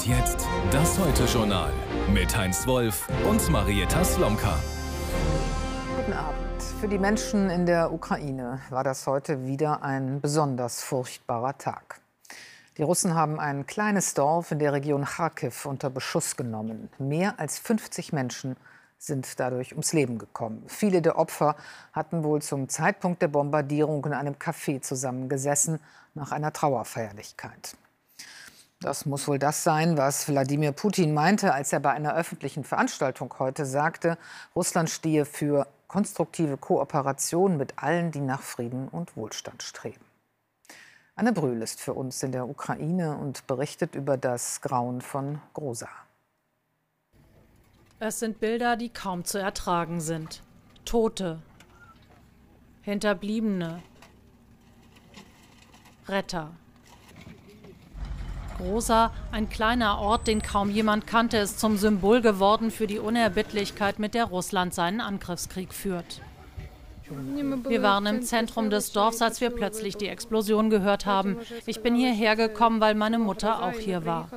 Und jetzt das Heute-Journal mit Heinz Wolf und Marietta Slomka. Guten Abend. Für die Menschen in der Ukraine war das heute wieder ein besonders furchtbarer Tag. Die Russen haben ein kleines Dorf in der Region Kharkiv unter Beschuss genommen. Mehr als 50 Menschen sind dadurch ums Leben gekommen. Viele der Opfer hatten wohl zum Zeitpunkt der Bombardierung in einem Café zusammengesessen nach einer Trauerfeierlichkeit. Das muss wohl das sein, was Wladimir Putin meinte, als er bei einer öffentlichen Veranstaltung heute sagte, Russland stehe für konstruktive Kooperation mit allen, die nach Frieden und Wohlstand streben. Anne Brühl ist für uns in der Ukraine und berichtet über das Grauen von Grosa. Es sind Bilder, die kaum zu ertragen sind. Tote, Hinterbliebene, Retter. Großer, ein kleiner Ort, den kaum jemand kannte, ist zum Symbol geworden für die Unerbittlichkeit, mit der Russland seinen Angriffskrieg führt. Wir waren im Zentrum des Dorfs, als wir plötzlich die Explosion gehört haben. Ich bin hierher gekommen, weil meine Mutter auch hier war.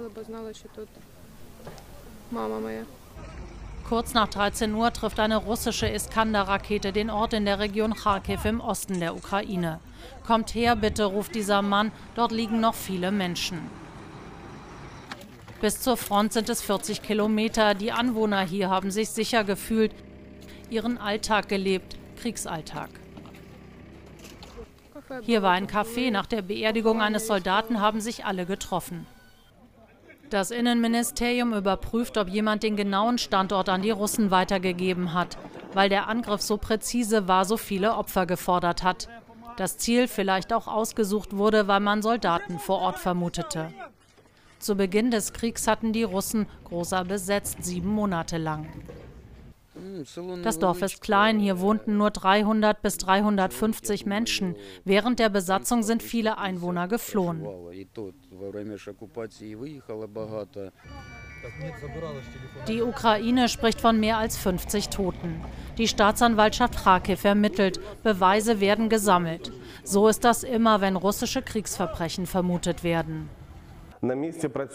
Kurz nach 13 Uhr trifft eine russische Iskander-Rakete den Ort in der Region Kharkiv im Osten der Ukraine. Kommt her, bitte, ruft dieser Mann. Dort liegen noch viele Menschen. Bis zur Front sind es 40 Kilometer. Die Anwohner hier haben sich sicher gefühlt, ihren Alltag gelebt, Kriegsalltag. Hier war ein Café. Nach der Beerdigung eines Soldaten haben sich alle getroffen. Das Innenministerium überprüft, ob jemand den genauen Standort an die Russen weitergegeben hat, weil der Angriff so präzise war, so viele Opfer gefordert hat. Das Ziel vielleicht auch ausgesucht wurde, weil man Soldaten vor Ort vermutete. Zu Beginn des Kriegs hatten die Russen Großer besetzt, sieben Monate lang. Das Dorf ist klein, hier wohnten nur 300 bis 350 Menschen. Während der Besatzung sind viele Einwohner geflohen. Die Ukraine spricht von mehr als 50 Toten. Die Staatsanwaltschaft Kharkiv ermittelt, Beweise werden gesammelt. So ist das immer, wenn russische Kriegsverbrechen vermutet werden.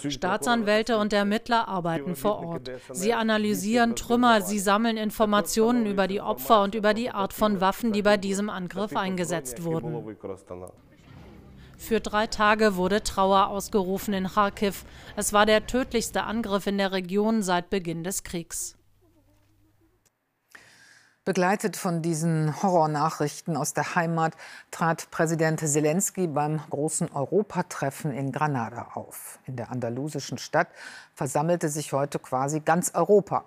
Staatsanwälte und Ermittler arbeiten vor Ort. Sie analysieren Trümmer, sie sammeln Informationen über die Opfer und über die Art von Waffen, die bei diesem Angriff eingesetzt wurden. Für drei Tage wurde Trauer ausgerufen in Kharkiv. Es war der tödlichste Angriff in der Region seit Beginn des Kriegs. Begleitet von diesen Horrornachrichten aus der Heimat trat Präsident Zelensky beim großen Europatreffen in Granada auf. In der andalusischen Stadt versammelte sich heute quasi ganz Europa.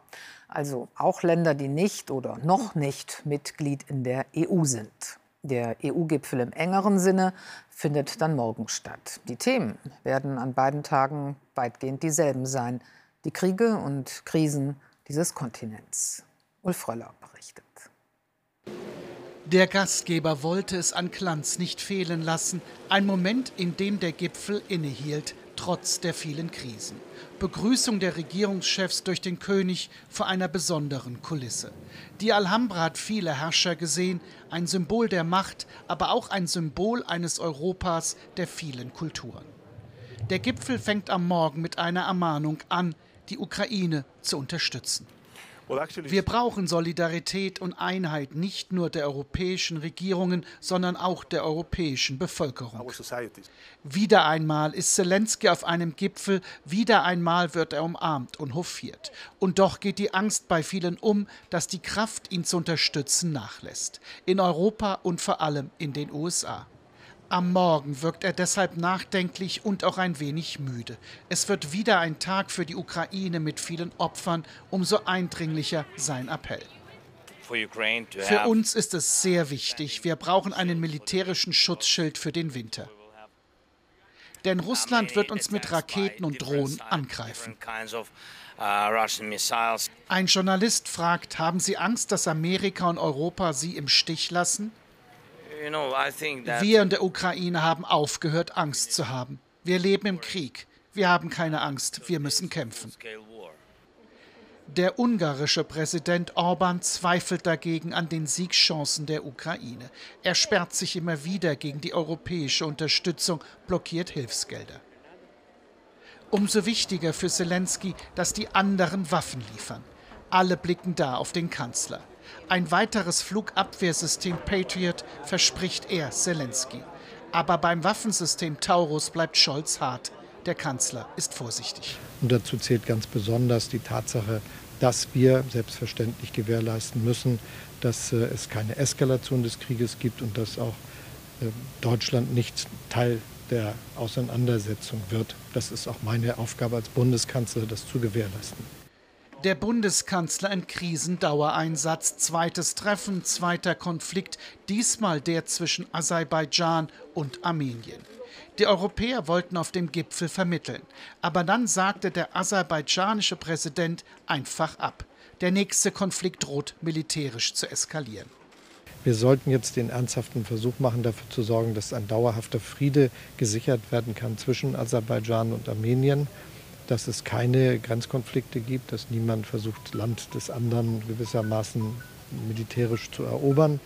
Also auch Länder, die nicht oder noch nicht Mitglied in der EU sind. Der EU-Gipfel im engeren Sinne findet dann morgen statt. Die Themen werden an beiden Tagen weitgehend dieselben sein. Die Kriege und Krisen dieses Kontinents. Ulf Röller berichtet. Der Gastgeber wollte es an Glanz nicht fehlen lassen. Ein Moment, in dem der Gipfel innehielt, trotz der vielen Krisen. Begrüßung der Regierungschefs durch den König vor einer besonderen Kulisse. Die Alhambra hat viele Herrscher gesehen, ein Symbol der Macht, aber auch ein Symbol eines Europas der vielen Kulturen. Der Gipfel fängt am Morgen mit einer Ermahnung an, die Ukraine zu unterstützen. Wir brauchen Solidarität und Einheit nicht nur der europäischen Regierungen, sondern auch der europäischen Bevölkerung. Wieder einmal ist Zelensky auf einem Gipfel, wieder einmal wird er umarmt und hofiert. Und doch geht die Angst bei vielen um, dass die Kraft, ihn zu unterstützen, nachlässt. In Europa und vor allem in den USA. Am Morgen wirkt er deshalb nachdenklich und auch ein wenig müde. Es wird wieder ein Tag für die Ukraine mit vielen Opfern, umso eindringlicher sein Appell. Für uns ist es sehr wichtig, wir brauchen einen militärischen Schutzschild für den Winter. Denn Russland wird uns mit Raketen und Drohnen angreifen. Ein Journalist fragt, haben Sie Angst, dass Amerika und Europa Sie im Stich lassen? Wir in der Ukraine haben aufgehört, Angst zu haben. Wir leben im Krieg. Wir haben keine Angst. Wir müssen kämpfen. Der ungarische Präsident Orban zweifelt dagegen an den Siegschancen der Ukraine. Er sperrt sich immer wieder gegen die europäische Unterstützung, blockiert Hilfsgelder. Umso wichtiger für Zelensky, dass die anderen Waffen liefern. Alle blicken da auf den Kanzler. Ein weiteres Flugabwehrsystem Patriot verspricht er Zelensky. Aber beim Waffensystem Taurus bleibt Scholz hart. Der Kanzler ist vorsichtig. Und dazu zählt ganz besonders die Tatsache, dass wir selbstverständlich gewährleisten müssen, dass äh, es keine Eskalation des Krieges gibt und dass auch äh, Deutschland nicht Teil der Auseinandersetzung wird. Das ist auch meine Aufgabe als Bundeskanzler, das zu gewährleisten. Der Bundeskanzler in Krisendauereinsatz, zweites Treffen, zweiter Konflikt, diesmal der zwischen Aserbaidschan und Armenien. Die Europäer wollten auf dem Gipfel vermitteln, aber dann sagte der aserbaidschanische Präsident einfach ab. Der nächste Konflikt droht militärisch zu eskalieren. Wir sollten jetzt den ernsthaften Versuch machen, dafür zu sorgen, dass ein dauerhafter Friede gesichert werden kann zwischen Aserbaidschan und Armenien dass es keine Grenzkonflikte gibt, dass niemand versucht, Land des anderen gewissermaßen militärisch zu erobern.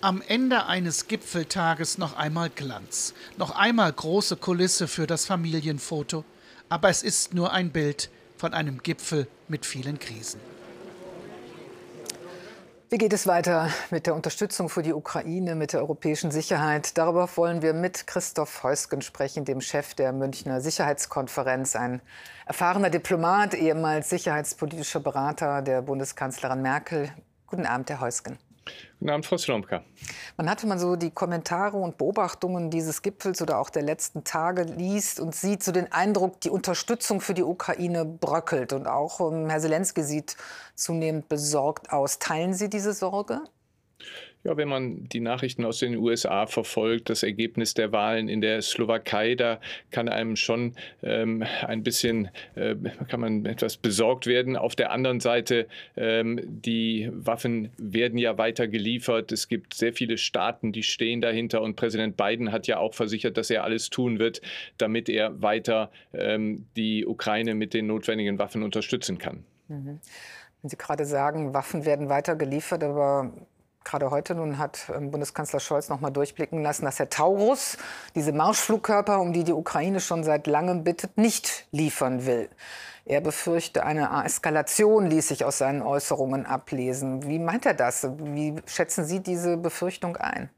Am Ende eines Gipfeltages noch einmal Glanz, noch einmal große Kulisse für das Familienfoto, aber es ist nur ein Bild von einem Gipfel mit vielen Krisen. Wie geht es weiter mit der Unterstützung für die Ukraine, mit der europäischen Sicherheit? Darüber wollen wir mit Christoph Heusgen sprechen, dem Chef der Münchner Sicherheitskonferenz, ein erfahrener Diplomat, ehemals sicherheitspolitischer Berater der Bundeskanzlerin Merkel. Guten Abend, Herr Heusgen. Guten Abend, Frau Slomka. Man hatte man so die Kommentare und Beobachtungen dieses Gipfels oder auch der letzten Tage liest und sieht so den Eindruck, die Unterstützung für die Ukraine bröckelt. Und auch ähm, Herr Zelensky sieht zunehmend besorgt aus. Teilen Sie diese Sorge? Ja, wenn man die Nachrichten aus den USA verfolgt, das Ergebnis der Wahlen in der Slowakei, da kann einem schon ähm, ein bisschen, äh, kann man etwas besorgt werden. Auf der anderen Seite, ähm, die Waffen werden ja weiter geliefert. Es gibt sehr viele Staaten, die stehen dahinter und Präsident Biden hat ja auch versichert, dass er alles tun wird, damit er weiter ähm, die Ukraine mit den notwendigen Waffen unterstützen kann. Mhm. Wenn Sie gerade sagen, Waffen werden weiter geliefert, aber Gerade heute nun hat ähm, Bundeskanzler Scholz noch mal durchblicken lassen, dass Herr Taurus, diese Marschflugkörper, um die die Ukraine schon seit langem bittet, nicht liefern will. Er befürchte eine Eskalation, ließ sich aus seinen Äußerungen ablesen. Wie meint er das? Wie schätzen Sie diese Befürchtung ein?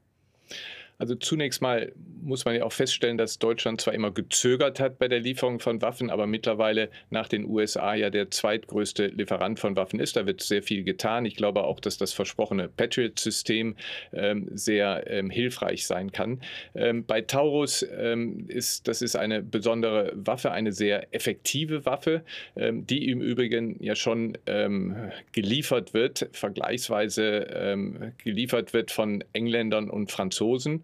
Also zunächst mal muss man ja auch feststellen, dass Deutschland zwar immer gezögert hat bei der Lieferung von Waffen, aber mittlerweile nach den USA ja der zweitgrößte Lieferant von Waffen ist. Da wird sehr viel getan. Ich glaube auch, dass das versprochene Patriot-System ähm, sehr ähm, hilfreich sein kann. Ähm, bei Taurus ähm, ist das ist eine besondere Waffe, eine sehr effektive Waffe, ähm, die im Übrigen ja schon ähm, geliefert wird, vergleichsweise geliefert wird von Engländern und Franzosen.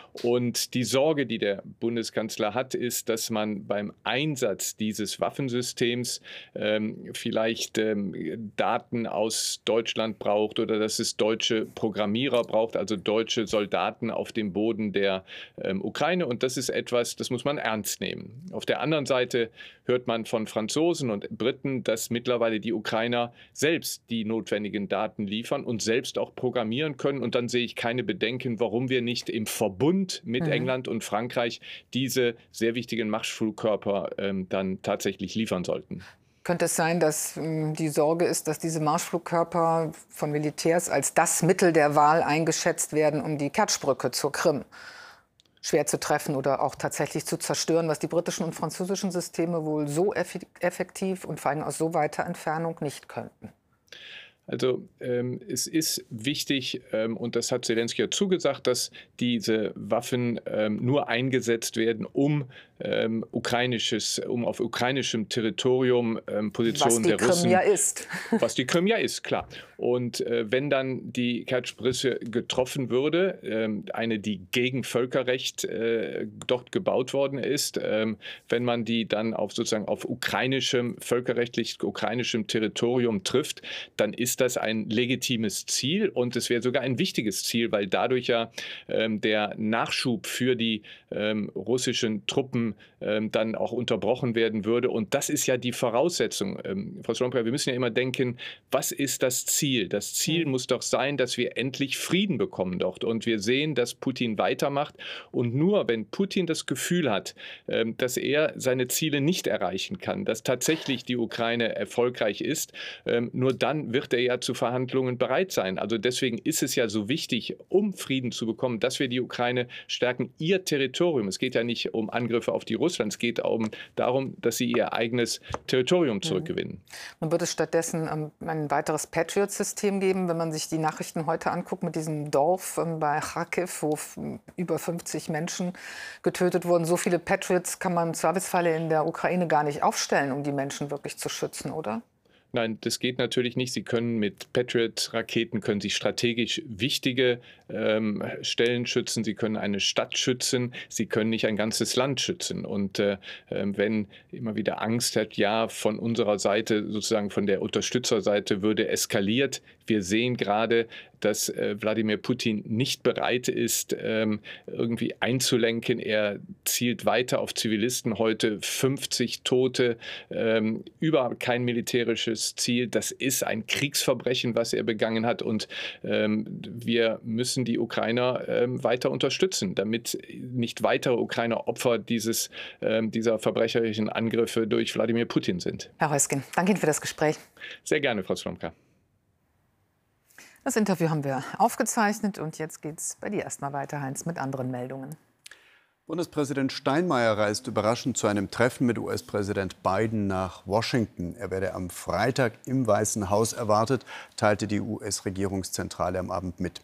Und die Sorge, die der Bundeskanzler hat, ist, dass man beim Einsatz dieses Waffensystems ähm, vielleicht ähm, Daten aus Deutschland braucht oder dass es deutsche Programmierer braucht, also deutsche Soldaten auf dem Boden der ähm, Ukraine. Und das ist etwas, das muss man ernst nehmen. Auf der anderen Seite hört man von Franzosen und Briten, dass mittlerweile die Ukrainer selbst die notwendigen Daten liefern und selbst auch programmieren können. Und dann sehe ich keine Bedenken, warum wir nicht im Verbund mit mhm. England und Frankreich diese sehr wichtigen Marschflugkörper ähm, dann tatsächlich liefern sollten. Könnte es sein, dass ähm, die Sorge ist, dass diese Marschflugkörper von Militärs als das Mittel der Wahl eingeschätzt werden, um die Kertschbrücke zur Krim schwer zu treffen oder auch tatsächlich zu zerstören, was die britischen und französischen Systeme wohl so effektiv und vor allem aus so weiter Entfernung nicht könnten? Also ähm, es ist wichtig, ähm, und das hat Zelensky ja zugesagt, dass diese Waffen ähm, nur eingesetzt werden, um ähm, ukrainisches, um auf ukrainischem Territorium ähm, Positionen der Russen. Was die Krim ja ist. Was die Krim ja ist, klar. Und äh, wenn dann die Kertschbrücke getroffen würde, ähm, eine, die gegen Völkerrecht äh, dort gebaut worden ist, ähm, wenn man die dann auf sozusagen auf ukrainischem, völkerrechtlich ukrainischem Territorium trifft, dann ist das ein legitimes Ziel und es wäre sogar ein wichtiges Ziel, weil dadurch ja ähm, der Nachschub für die ähm, russischen Truppen ähm, ähm, dann auch unterbrochen werden würde. Und das ist ja die Voraussetzung. Ähm, Frau Slomka, wir müssen ja immer denken, was ist das Ziel? Das Ziel muss doch sein, dass wir endlich Frieden bekommen dort. Und wir sehen, dass Putin weitermacht. Und nur wenn Putin das Gefühl hat, ähm, dass er seine Ziele nicht erreichen kann, dass tatsächlich die Ukraine erfolgreich ist, ähm, nur dann wird er ja zu Verhandlungen bereit sein. Also deswegen ist es ja so wichtig, um Frieden zu bekommen, dass wir die Ukraine stärken, ihr Territorium. Es geht ja nicht um Angriffe auf die Russland, es geht um, darum, dass sie ihr eigenes Territorium mhm. zurückgewinnen. Man würde stattdessen ähm, ein weiteres Patriot-System geben, wenn man sich die Nachrichten heute anguckt mit diesem Dorf ähm, bei Kharkiv, wo über 50 Menschen getötet wurden. So viele Patriots kann man im Zweifelsfalle in der Ukraine gar nicht aufstellen, um die Menschen wirklich zu schützen, oder? Nein, das geht natürlich nicht. Sie können mit Patriot-Raketen können Sie strategisch wichtige ähm, Stellen schützen. Sie können eine Stadt schützen. Sie können nicht ein ganzes Land schützen. Und äh, ähm, wenn immer wieder Angst hat, ja, von unserer Seite, sozusagen von der Unterstützerseite würde eskaliert. Wir sehen gerade, dass äh, Wladimir Putin nicht bereit ist, ähm, irgendwie einzulenken. Er zielt weiter auf Zivilisten. Heute 50 Tote, ähm, über kein militärisches Ziel. Das ist ein Kriegsverbrechen, was er begangen hat. Und ähm, wir müssen die Ukrainer ähm, weiter unterstützen, damit nicht weitere Ukrainer Opfer dieses, ähm, dieser verbrecherischen Angriffe durch Wladimir Putin sind. Herr Heusgen, danke Ihnen für das Gespräch. Sehr gerne, Frau Slomka. Das Interview haben wir aufgezeichnet und jetzt geht es bei dir erstmal weiter, Heinz, mit anderen Meldungen. Bundespräsident Steinmeier reist überraschend zu einem Treffen mit US-Präsident Biden nach Washington. Er werde am Freitag im Weißen Haus erwartet, teilte die US-Regierungszentrale am Abend mit.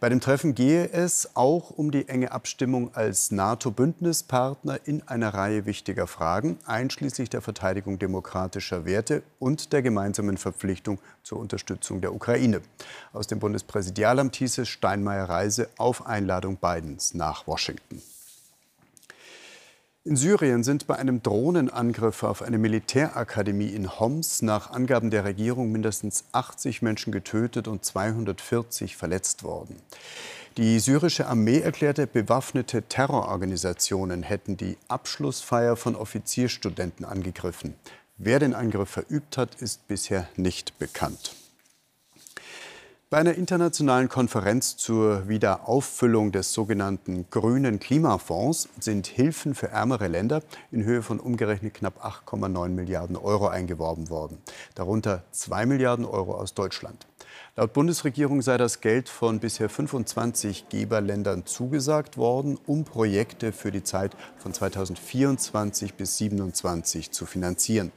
Bei dem Treffen gehe es auch um die enge Abstimmung als NATO-Bündnispartner in einer Reihe wichtiger Fragen, einschließlich der Verteidigung demokratischer Werte und der gemeinsamen Verpflichtung zur Unterstützung der Ukraine. Aus dem Bundespräsidialamt hieß es Steinmeier Reise auf Einladung Bidens nach Washington. In Syrien sind bei einem Drohnenangriff auf eine Militärakademie in Homs nach Angaben der Regierung mindestens 80 Menschen getötet und 240 verletzt worden. Die syrische Armee erklärte, bewaffnete Terrororganisationen hätten die Abschlussfeier von Offizierstudenten angegriffen. Wer den Angriff verübt hat, ist bisher nicht bekannt. Bei einer internationalen Konferenz zur Wiederauffüllung des sogenannten grünen Klimafonds sind Hilfen für ärmere Länder in Höhe von umgerechnet knapp 8,9 Milliarden Euro eingeworben worden, darunter 2 Milliarden Euro aus Deutschland. Laut Bundesregierung sei das Geld von bisher 25 Geberländern zugesagt worden, um Projekte für die Zeit von 2024 bis 2027 zu finanzieren.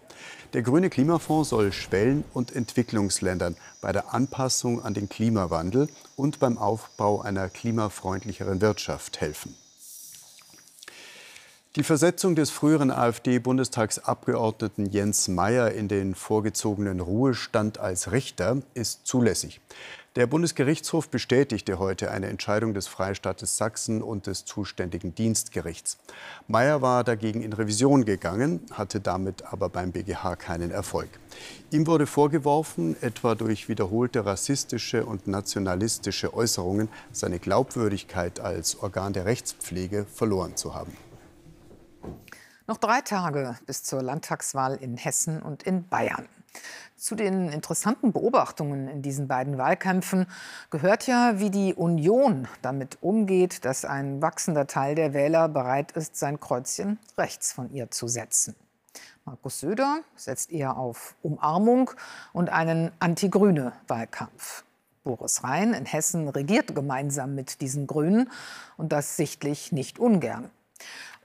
Der grüne Klimafonds soll Schwellen- und Entwicklungsländern bei der Anpassung an den Klimawandel und beim Aufbau einer klimafreundlicheren Wirtschaft helfen. Die Versetzung des früheren AfD-Bundestagsabgeordneten Jens Meyer in den vorgezogenen Ruhestand als Richter ist zulässig. Der Bundesgerichtshof bestätigte heute eine Entscheidung des Freistaates Sachsen und des zuständigen Dienstgerichts. Mayer war dagegen in Revision gegangen, hatte damit aber beim BGH keinen Erfolg. Ihm wurde vorgeworfen, etwa durch wiederholte rassistische und nationalistische Äußerungen seine Glaubwürdigkeit als Organ der Rechtspflege verloren zu haben. Noch drei Tage bis zur Landtagswahl in Hessen und in Bayern. Zu den interessanten Beobachtungen in diesen beiden Wahlkämpfen gehört ja, wie die Union damit umgeht, dass ein wachsender Teil der Wähler bereit ist, sein Kreuzchen rechts von ihr zu setzen. Markus Söder setzt eher auf Umarmung und einen anti-grüne Wahlkampf. Boris Rhein in Hessen regiert gemeinsam mit diesen Grünen und das sichtlich nicht ungern.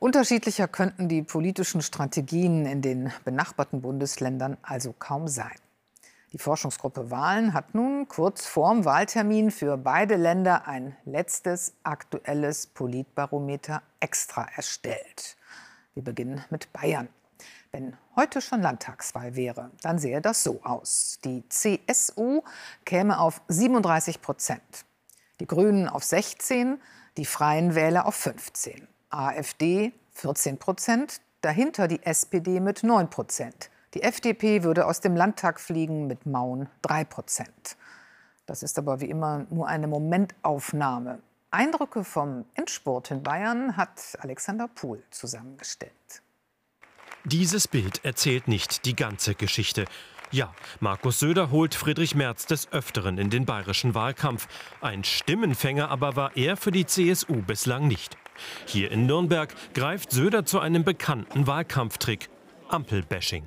Unterschiedlicher könnten die politischen Strategien in den benachbarten Bundesländern also kaum sein. Die Forschungsgruppe Wahlen hat nun kurz vorm Wahltermin für beide Länder ein letztes aktuelles Politbarometer extra erstellt. Wir beginnen mit Bayern. Wenn heute schon Landtagswahl wäre, dann sähe das so aus. Die CSU käme auf 37 Prozent, die Grünen auf 16, die Freien Wähler auf 15. AfD 14 Prozent, dahinter die SPD mit 9 Prozent. Die FDP würde aus dem Landtag fliegen mit Mauen 3 Prozent. Das ist aber wie immer nur eine Momentaufnahme. Eindrücke vom Endspurt in Bayern hat Alexander Pohl zusammengestellt. Dieses Bild erzählt nicht die ganze Geschichte. Ja, Markus Söder holt Friedrich Merz des Öfteren in den bayerischen Wahlkampf. Ein Stimmenfänger aber war er für die CSU bislang nicht. Hier in Nürnberg greift Söder zu einem bekannten Wahlkampftrick: Ampelbashing.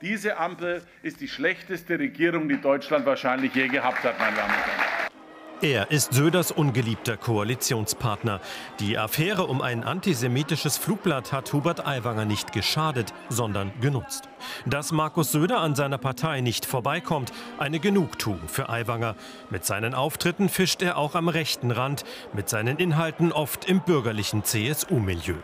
Diese Ampel ist die schlechteste Regierung, die Deutschland wahrscheinlich je gehabt hat, meine Damen und Herren. Er ist Söders ungeliebter Koalitionspartner. Die Affäre um ein antisemitisches Flugblatt hat Hubert Aiwanger nicht geschadet, sondern genutzt. Dass Markus Söder an seiner Partei nicht vorbeikommt, eine Genugtuung für Aiwanger. Mit seinen Auftritten fischt er auch am rechten Rand, mit seinen Inhalten oft im bürgerlichen CSU-Milieu.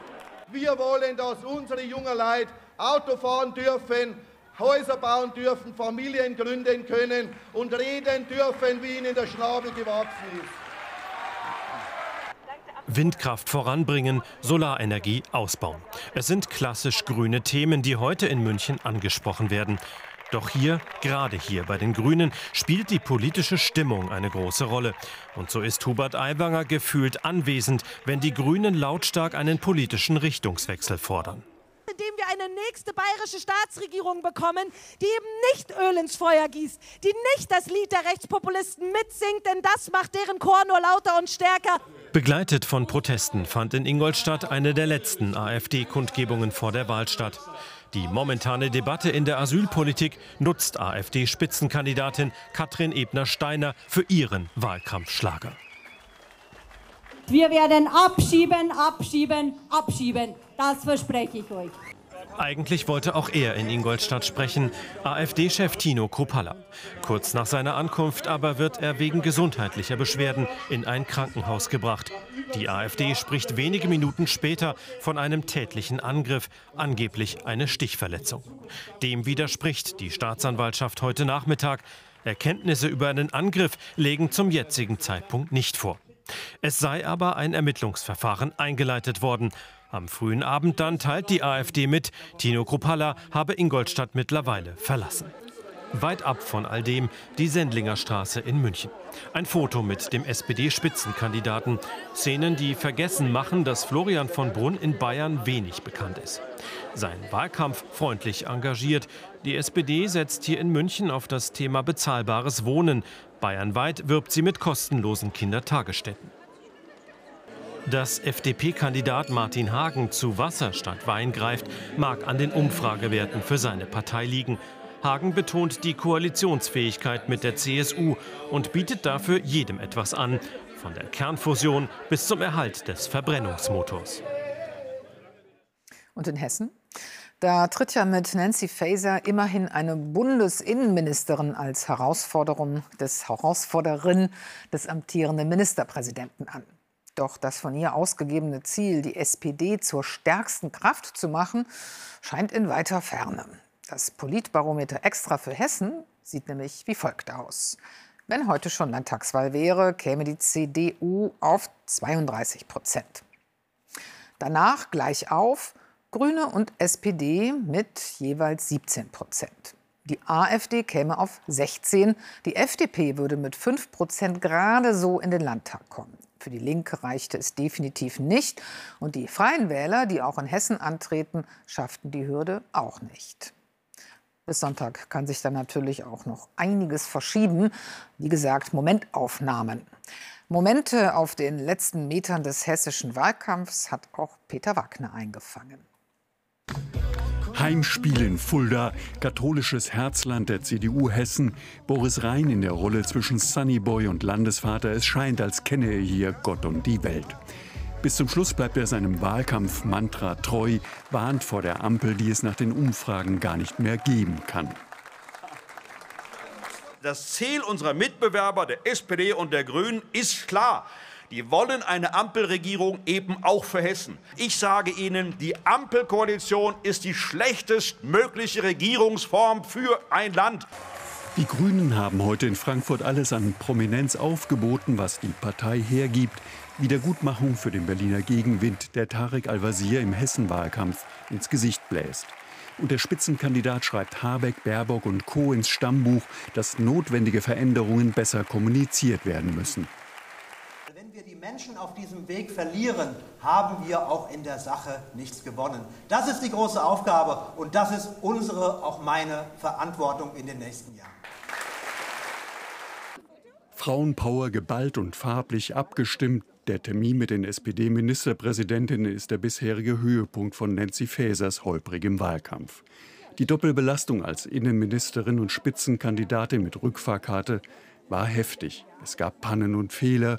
Wir wollen, dass unsere jungen Leute Auto fahren dürfen, Häuser bauen dürfen, Familien gründen können und reden dürfen, wie ihnen der Schnabel gewachsen ist. Windkraft voranbringen, Solarenergie ausbauen. Es sind klassisch grüne Themen, die heute in München angesprochen werden. Doch hier, gerade hier bei den Grünen, spielt die politische Stimmung eine große Rolle. Und so ist Hubert Aiwanger gefühlt anwesend, wenn die Grünen lautstark einen politischen Richtungswechsel fordern indem wir eine nächste bayerische Staatsregierung bekommen, die eben nicht Öl ins Feuer gießt, die nicht das Lied der Rechtspopulisten mitsingt, denn das macht deren Chor nur lauter und stärker. Begleitet von Protesten fand in Ingolstadt eine der letzten AfD-Kundgebungen vor der Wahl statt. Die momentane Debatte in der Asylpolitik nutzt AfD-Spitzenkandidatin Katrin Ebner-Steiner für ihren Wahlkampfschlager. Wir werden abschieben, abschieben, abschieben. Das verspreche ich euch. Eigentlich wollte auch er in Ingolstadt sprechen, AfD-Chef Tino Kruppalla. Kurz nach seiner Ankunft aber wird er wegen gesundheitlicher Beschwerden in ein Krankenhaus gebracht. Die AfD spricht wenige Minuten später von einem tätlichen Angriff, angeblich eine Stichverletzung. Dem widerspricht die Staatsanwaltschaft heute Nachmittag. Erkenntnisse über einen Angriff legen zum jetzigen Zeitpunkt nicht vor. Es sei aber ein Ermittlungsverfahren eingeleitet worden. Am frühen Abend dann teilt die AfD mit, Tino Kruppalla habe Ingolstadt mittlerweile verlassen. Weit ab von all dem die Sendlinger Straße in München. Ein Foto mit dem SPD-Spitzenkandidaten. Szenen, die vergessen machen, dass Florian von Brunn in Bayern wenig bekannt ist. Sein Wahlkampf freundlich engagiert. Die SPD setzt hier in München auf das Thema bezahlbares Wohnen. Bayernweit wirbt sie mit kostenlosen Kindertagesstätten. Dass FDP-Kandidat Martin Hagen zu Wasser statt Wein greift, mag an den Umfragewerten für seine Partei liegen. Hagen betont die Koalitionsfähigkeit mit der CSU und bietet dafür jedem etwas an, von der Kernfusion bis zum Erhalt des Verbrennungsmotors. Und in Hessen? Da tritt ja mit Nancy Faeser immerhin eine Bundesinnenministerin als Herausforderung des Herausforderin des amtierenden Ministerpräsidenten an. Doch das von ihr ausgegebene Ziel, die SPD zur stärksten Kraft zu machen, scheint in weiter Ferne. Das Politbarometer extra für Hessen sieht nämlich wie folgt aus. Wenn heute schon Landtagswahl wäre, käme die CDU auf 32 Prozent. Danach gleich auf Grüne und SPD mit jeweils 17 Prozent. Die AfD käme auf 16, die FDP würde mit 5 Prozent gerade so in den Landtag kommen. Für die Linke reichte es definitiv nicht. Und die Freien Wähler, die auch in Hessen antreten, schafften die Hürde auch nicht. Bis Sonntag kann sich dann natürlich auch noch einiges verschieben. Wie gesagt, Momentaufnahmen. Momente auf den letzten Metern des hessischen Wahlkampfs hat auch Peter Wagner eingefangen. Heimspiel in Fulda, katholisches Herzland der CDU Hessen. Boris Rhein in der Rolle zwischen Sunnyboy und Landesvater. Es scheint, als kenne er hier Gott und die Welt. Bis zum Schluss bleibt er seinem Wahlkampfmantra treu, warnt vor der Ampel, die es nach den Umfragen gar nicht mehr geben kann. Das Ziel unserer Mitbewerber, der SPD und der Grünen, ist klar. Die wollen eine Ampelregierung eben auch für Hessen. Ich sage Ihnen, die Ampelkoalition ist die schlechtestmögliche Regierungsform für ein Land. Die Grünen haben heute in Frankfurt alles an Prominenz aufgeboten, was die Partei hergibt. Wiedergutmachung für den Berliner Gegenwind, der Tarek Al-Wazir im Hessenwahlkampf ins Gesicht bläst. Und der Spitzenkandidat schreibt Habeck, Baerbock und Co. ins Stammbuch, dass notwendige Veränderungen besser kommuniziert werden müssen. Menschen auf diesem Weg verlieren, haben wir auch in der Sache nichts gewonnen. Das ist die große Aufgabe und das ist unsere, auch meine Verantwortung in den nächsten Jahren. Frauenpower geballt und farblich abgestimmt. Der Termin mit den SPD-Ministerpräsidentinnen ist der bisherige Höhepunkt von Nancy Fasers holprigem Wahlkampf. Die Doppelbelastung als Innenministerin und Spitzenkandidatin mit Rückfahrkarte war heftig. Es gab Pannen und Fehler.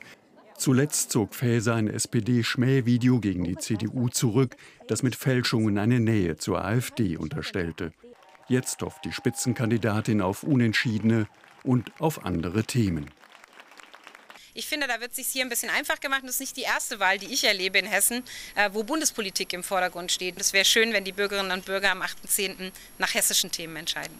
Zuletzt zog Faeser ein SPD-Schmähvideo gegen die CDU zurück, das mit Fälschungen eine Nähe zur AfD unterstellte. Jetzt hofft die Spitzenkandidatin auf Unentschiedene und auf andere Themen. Ich finde, da wird es sich hier ein bisschen einfach gemacht. Das ist nicht die erste Wahl, die ich erlebe in Hessen, äh, wo Bundespolitik im Vordergrund steht. Es wäre schön, wenn die Bürgerinnen und Bürger am 8.10. nach hessischen Themen entscheiden.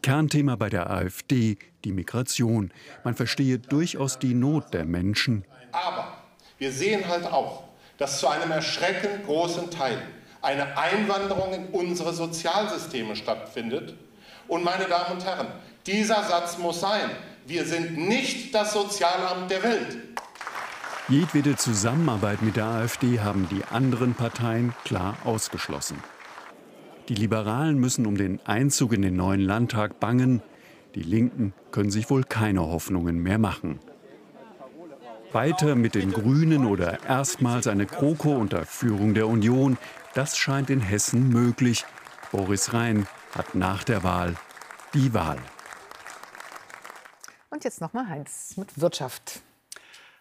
Kernthema bei der AfD die Migration. Man verstehe durchaus die Not der Menschen. Aber wir sehen halt auch, dass zu einem erschreckend großen Teil eine Einwanderung in unsere Sozialsysteme stattfindet. Und meine Damen und Herren, dieser Satz muss sein. Wir sind nicht das Sozialamt der Welt. Jedwede Zusammenarbeit mit der AfD haben die anderen Parteien klar ausgeschlossen. Die Liberalen müssen um den Einzug in den neuen Landtag bangen. Die Linken können sich wohl keine Hoffnungen mehr machen. Weiter mit den Grünen oder erstmals eine Kroko unter Führung der Union, das scheint in Hessen möglich. Boris Rhein hat nach der Wahl die Wahl. Und jetzt noch mal Heinz mit Wirtschaft.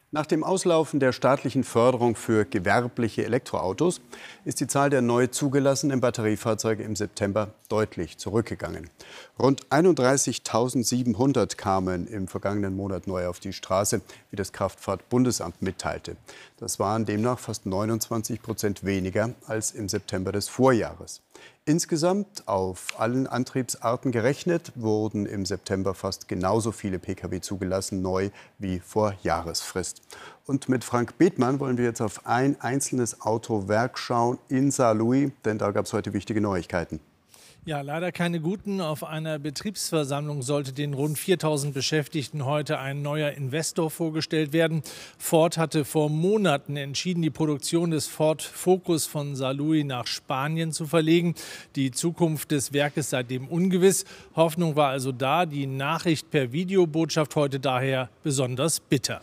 Nach dem Auslaufen der staatlichen Förderung für gewerbliche Elektroautos ist die Zahl der neu zugelassenen Batteriefahrzeuge im September deutlich zurückgegangen. Rund 31.700 kamen im vergangenen Monat neu auf die Straße, wie das Kraftfahrtbundesamt mitteilte. Das waren demnach fast 29 Prozent weniger als im September des Vorjahres. Insgesamt auf allen Antriebsarten gerechnet wurden im September fast genauso viele Pkw zugelassen, neu wie vor Jahresfrist. Und mit Frank Bethmann wollen wir jetzt auf ein einzelnes Autowerk schauen in Saarlouis, denn da gab es heute wichtige Neuigkeiten. Ja, leider keine guten. Auf einer Betriebsversammlung sollte den rund 4000 Beschäftigten heute ein neuer Investor vorgestellt werden. Ford hatte vor Monaten entschieden, die Produktion des Ford Focus von Saarlouis nach Spanien zu verlegen. Die Zukunft des Werkes seitdem ungewiss. Hoffnung war also da. Die Nachricht per Videobotschaft heute daher besonders bitter.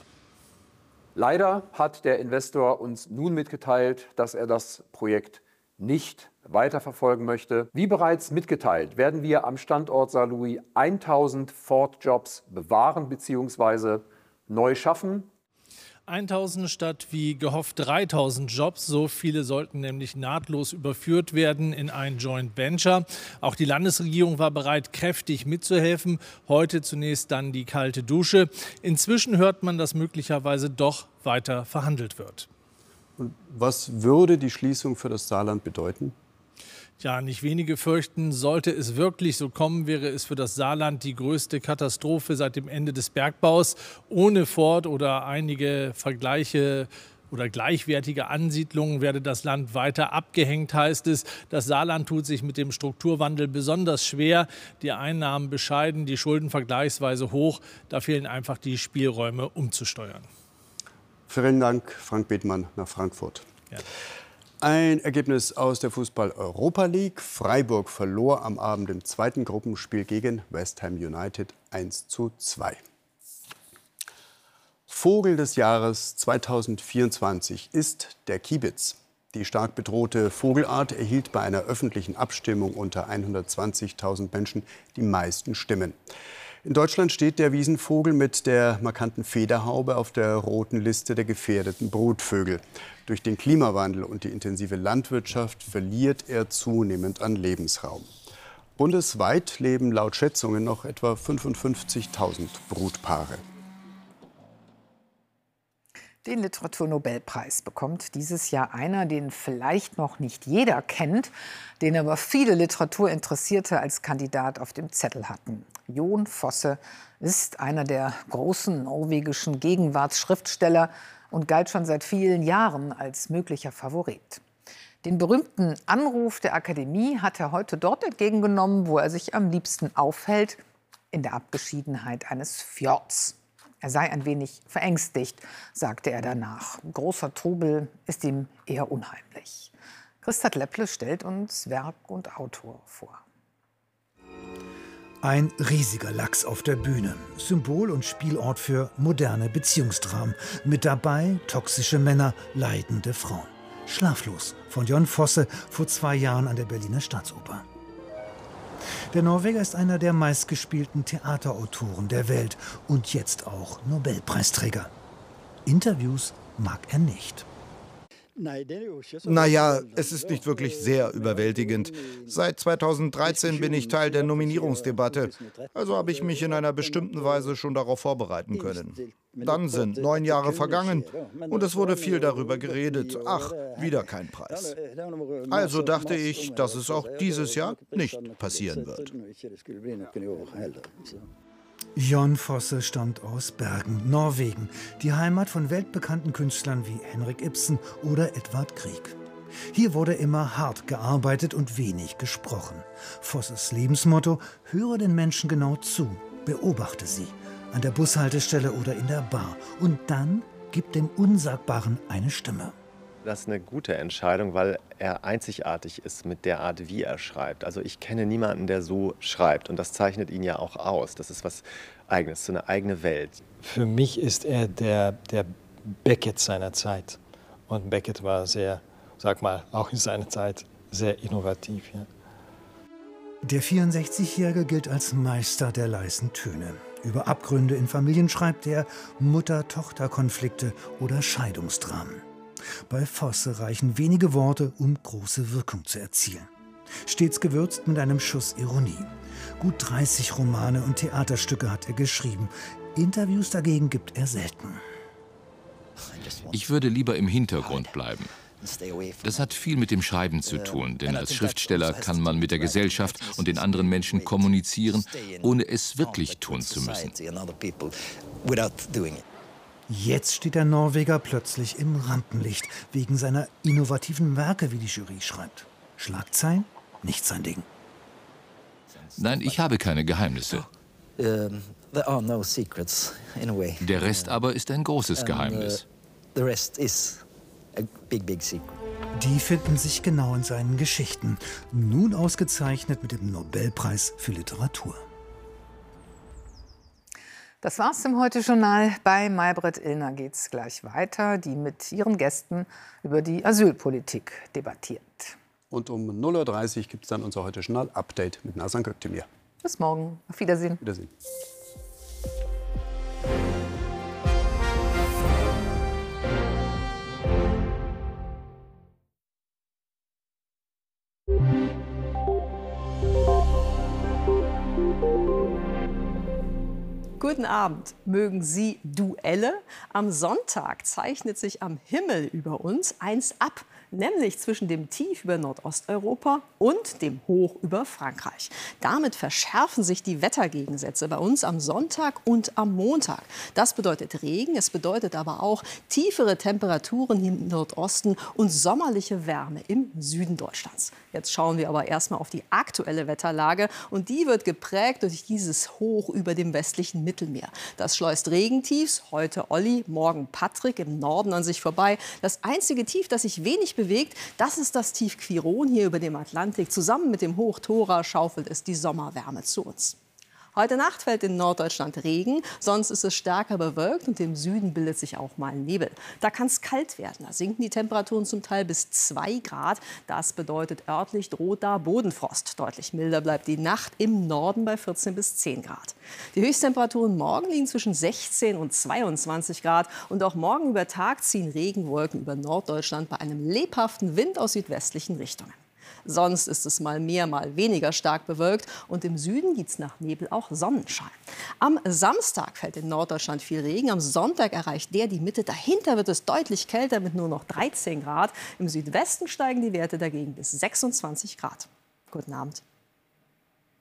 Leider hat der Investor uns nun mitgeteilt, dass er das Projekt nicht weiterverfolgen möchte. Wie bereits mitgeteilt, werden wir am Standort Saarlouis 1000 Ford-Jobs bewahren bzw. neu schaffen. 1000 statt wie gehofft 3000 Jobs. So viele sollten nämlich nahtlos überführt werden in ein Joint Venture. Auch die Landesregierung war bereit, kräftig mitzuhelfen. Heute zunächst dann die kalte Dusche. Inzwischen hört man, dass möglicherweise doch weiter verhandelt wird. Und was würde die Schließung für das Saarland bedeuten? Ja, nicht wenige fürchten, sollte es wirklich so kommen, wäre es für das Saarland die größte Katastrophe seit dem Ende des Bergbaus. Ohne Ford oder einige Vergleiche oder gleichwertige Ansiedlungen werde das Land weiter abgehängt, heißt es. Das Saarland tut sich mit dem Strukturwandel besonders schwer. Die Einnahmen bescheiden, die Schulden vergleichsweise hoch. Da fehlen einfach die Spielräume, umzusteuern. Vielen Dank, Frank Bethmann nach Frankfurt. Ja. Ein Ergebnis aus der Fußball-Europa League. Freiburg verlor am Abend im zweiten Gruppenspiel gegen West Ham United 1 zu 2. Vogel des Jahres 2024 ist der Kiebitz. Die stark bedrohte Vogelart erhielt bei einer öffentlichen Abstimmung unter 120.000 Menschen die meisten Stimmen. In Deutschland steht der Wiesenvogel mit der markanten Federhaube auf der roten Liste der gefährdeten Brutvögel. Durch den Klimawandel und die intensive Landwirtschaft verliert er zunehmend an Lebensraum. Bundesweit leben laut Schätzungen noch etwa 55.000 Brutpaare. Den Literaturnobelpreis bekommt dieses Jahr einer, den vielleicht noch nicht jeder kennt, den aber viele Literaturinteressierte als Kandidat auf dem Zettel hatten. Jon Fosse ist einer der großen norwegischen Gegenwartsschriftsteller und galt schon seit vielen Jahren als möglicher Favorit. Den berühmten Anruf der Akademie hat er heute dort entgegengenommen, wo er sich am liebsten aufhält, in der Abgeschiedenheit eines Fjords. Er sei ein wenig verängstigt, sagte er danach. Großer Trubel ist ihm eher unheimlich. Christa Lepple stellt uns Werk und Autor vor. Ein riesiger Lachs auf der Bühne, Symbol und Spielort für moderne Beziehungsdramen. Mit dabei toxische Männer, leidende Frauen. Schlaflos von Jon Fosse vor zwei Jahren an der Berliner Staatsoper. Der Norweger ist einer der meistgespielten Theaterautoren der Welt und jetzt auch Nobelpreisträger. Interviews mag er nicht. Naja, es ist nicht wirklich sehr überwältigend. Seit 2013 bin ich Teil der Nominierungsdebatte, also habe ich mich in einer bestimmten Weise schon darauf vorbereiten können. Dann sind neun Jahre vergangen und es wurde viel darüber geredet. Ach, wieder kein Preis. Also dachte ich, dass es auch dieses Jahr nicht passieren wird. Jon Fosse stammt aus Bergen, Norwegen, die Heimat von weltbekannten Künstlern wie Henrik Ibsen oder Edvard Grieg. Hier wurde immer hart gearbeitet und wenig gesprochen. Vosses Lebensmotto: höre den Menschen genau zu, beobachte sie, an der Bushaltestelle oder in der Bar und dann gib dem Unsagbaren eine Stimme. Das ist eine gute Entscheidung, weil er einzigartig ist mit der Art, wie er schreibt. Also ich kenne niemanden, der so schreibt und das zeichnet ihn ja auch aus. Das ist was Eigenes, so eine eigene Welt. Für mich ist er der, der Beckett seiner Zeit. Und Beckett war sehr, sag mal, auch in seiner Zeit sehr innovativ. Ja. Der 64-Jährige gilt als Meister der leisen Töne. Über Abgründe in Familien schreibt er Mutter-Tochter-Konflikte oder Scheidungsdramen. Bei Fosse reichen wenige Worte, um große Wirkung zu erzielen. Stets gewürzt mit einem Schuss Ironie. Gut 30 Romane und Theaterstücke hat er geschrieben. Interviews dagegen gibt er selten. Ich würde lieber im Hintergrund bleiben. Das hat viel mit dem Schreiben zu tun, denn als Schriftsteller kann man mit der Gesellschaft und den anderen Menschen kommunizieren, ohne es wirklich tun zu müssen. Jetzt steht der Norweger plötzlich im Rampenlicht wegen seiner innovativen Werke, wie die Jury schreibt. Schlagzeilen? Nicht sein Ding. Nein, ich habe keine Geheimnisse. Der Rest aber ist ein großes uh, Geheimnis. Die finden sich genau in seinen Geschichten, nun ausgezeichnet mit dem Nobelpreis für Literatur. Das war's im Heute-Journal. Bei Maybrit Illner geht's gleich weiter, die mit ihren Gästen über die Asylpolitik debattiert. Und um 0.30 Uhr gibt es dann unser Heute-Journal-Update mit Nasan Göktemir. Bis morgen. Auf Wiedersehen. Wiedersehen. Guten Abend. Mögen Sie Duelle? Am Sonntag zeichnet sich am Himmel über uns eins ab nämlich zwischen dem Tief über Nordosteuropa und dem Hoch über Frankreich. Damit verschärfen sich die Wettergegensätze bei uns am Sonntag und am Montag. Das bedeutet Regen, es bedeutet aber auch tiefere Temperaturen im Nordosten und sommerliche Wärme im Süden Deutschlands. Jetzt schauen wir aber erstmal auf die aktuelle Wetterlage und die wird geprägt durch dieses Hoch über dem westlichen Mittelmeer. Das schleust Regentiefs, heute Olli, morgen Patrick im Norden an sich vorbei. Das einzige Tief, das sich wenig bewegt, bewegt. Das ist das Tief Quiron hier über dem Atlantik. Zusammen mit dem Hoch Tora schaufelt es die Sommerwärme zu uns. Heute Nacht fällt in Norddeutschland Regen, sonst ist es stärker bewölkt und im Süden bildet sich auch mal Nebel. Da kann es kalt werden. Da sinken die Temperaturen zum Teil bis 2 Grad. Das bedeutet örtlich droht da Bodenfrost. Deutlich milder bleibt die Nacht im Norden bei 14 bis 10 Grad. Die Höchsttemperaturen morgen liegen zwischen 16 und 22 Grad. Und auch morgen über Tag ziehen Regenwolken über Norddeutschland bei einem lebhaften Wind aus südwestlichen Richtungen. Sonst ist es mal mehr, mal weniger stark bewölkt. Und im Süden gibt es nach Nebel auch Sonnenschein. Am Samstag fällt in Norddeutschland viel Regen. Am Sonntag erreicht der die Mitte. Dahinter wird es deutlich kälter mit nur noch 13 Grad. Im Südwesten steigen die Werte dagegen bis 26 Grad. Guten Abend.